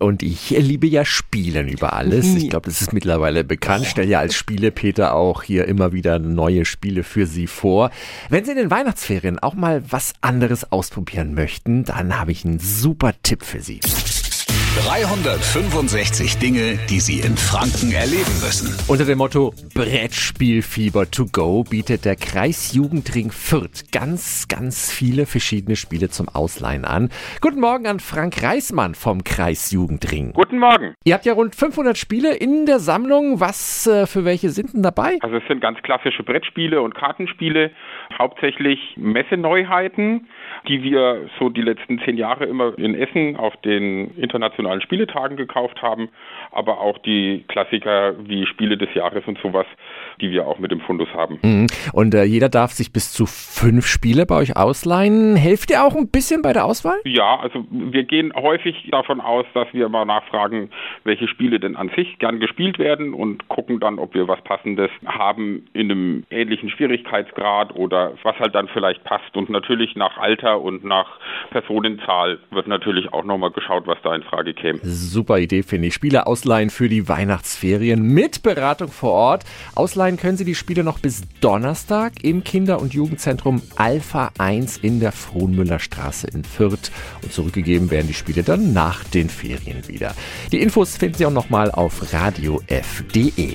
Und ich liebe ja Spielen über alles. Ich glaube, das ist mittlerweile bekannt. Stell ja als Spielepeter auch hier immer wieder neue Spiele für Sie vor. Wenn Sie in den Weihnachtsferien auch mal was anderes ausprobieren möchten, dann habe ich einen super Tipp für Sie. 365 Dinge, die Sie in Franken erleben müssen. Unter dem Motto Brettspielfieber to go bietet der Kreisjugendring Fürth ganz, ganz viele verschiedene Spiele zum Ausleihen an. Guten Morgen an Frank Reismann vom Kreisjugendring. Guten Morgen. Ihr habt ja rund 500 Spiele in der Sammlung. Was äh, für welche sind denn dabei? Also es sind ganz klassische Brettspiele und Kartenspiele, hauptsächlich Messeneuheiten, die wir so die letzten zehn Jahre immer in Essen auf den internationalen Spieletagen gekauft haben, aber auch die Klassiker wie Spiele des Jahres und sowas, die wir auch mit dem Fundus haben. Mhm. Und äh, jeder darf sich bis zu fünf Spiele bei euch ausleihen. Helft ihr auch ein bisschen bei der Auswahl? Ja, also wir gehen häufig davon aus, dass wir mal nachfragen, welche Spiele denn an sich gern gespielt werden und gucken dann, ob wir was Passendes haben in einem ähnlichen Schwierigkeitsgrad oder was halt dann vielleicht passt. Und natürlich nach Alter und nach Personenzahl wird natürlich auch nochmal geschaut, was da in Frage käme. Super Idee, finde ich. Spiele ausleihen für die Weihnachtsferien mit Beratung vor Ort. Ausleihen können Sie die Spiele noch bis Donnerstag im Kinder- und Jugendzentrum Alpha 1 in der Frohnmüller Straße in Fürth. Und zurückgegeben werden die Spiele dann nach den Ferien wieder. Die Infos finden Sie auch nochmal auf radiof.de.